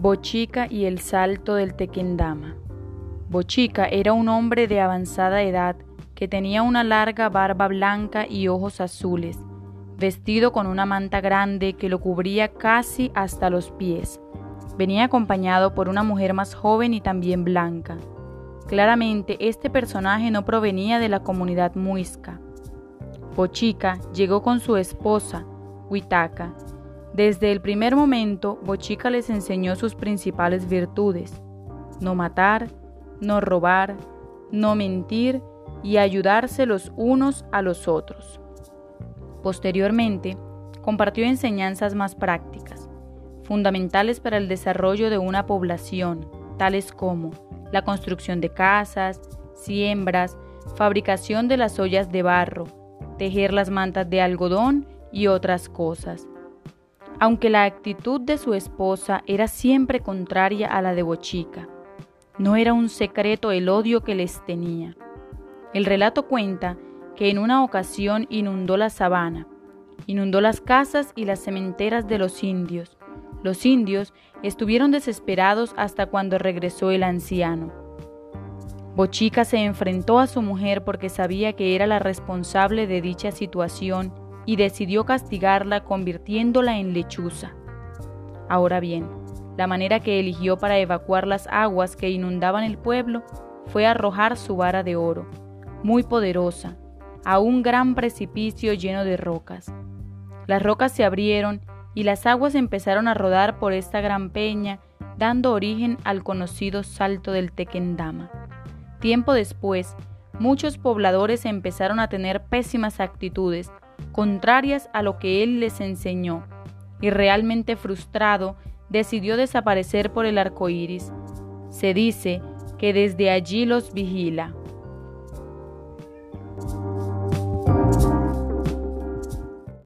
Bochica y el salto del Tequendama. Bochica era un hombre de avanzada edad que tenía una larga barba blanca y ojos azules, vestido con una manta grande que lo cubría casi hasta los pies. Venía acompañado por una mujer más joven y también blanca. Claramente este personaje no provenía de la comunidad muisca. Bochica llegó con su esposa, Huitaca, desde el primer momento, Bochica les enseñó sus principales virtudes, no matar, no robar, no mentir y ayudarse los unos a los otros. Posteriormente, compartió enseñanzas más prácticas, fundamentales para el desarrollo de una población, tales como la construcción de casas, siembras, fabricación de las ollas de barro, tejer las mantas de algodón y otras cosas. Aunque la actitud de su esposa era siempre contraria a la de Bochica, no era un secreto el odio que les tenía. El relato cuenta que en una ocasión inundó la sabana, inundó las casas y las cementeras de los indios. Los indios estuvieron desesperados hasta cuando regresó el anciano. Bochica se enfrentó a su mujer porque sabía que era la responsable de dicha situación y decidió castigarla convirtiéndola en lechuza. Ahora bien, la manera que eligió para evacuar las aguas que inundaban el pueblo fue arrojar su vara de oro, muy poderosa, a un gran precipicio lleno de rocas. Las rocas se abrieron y las aguas empezaron a rodar por esta gran peña, dando origen al conocido Salto del Tequendama. Tiempo después, muchos pobladores empezaron a tener pésimas actitudes contrarias a lo que él les enseñó, y realmente frustrado, decidió desaparecer por el arco iris. Se dice que desde allí los vigila.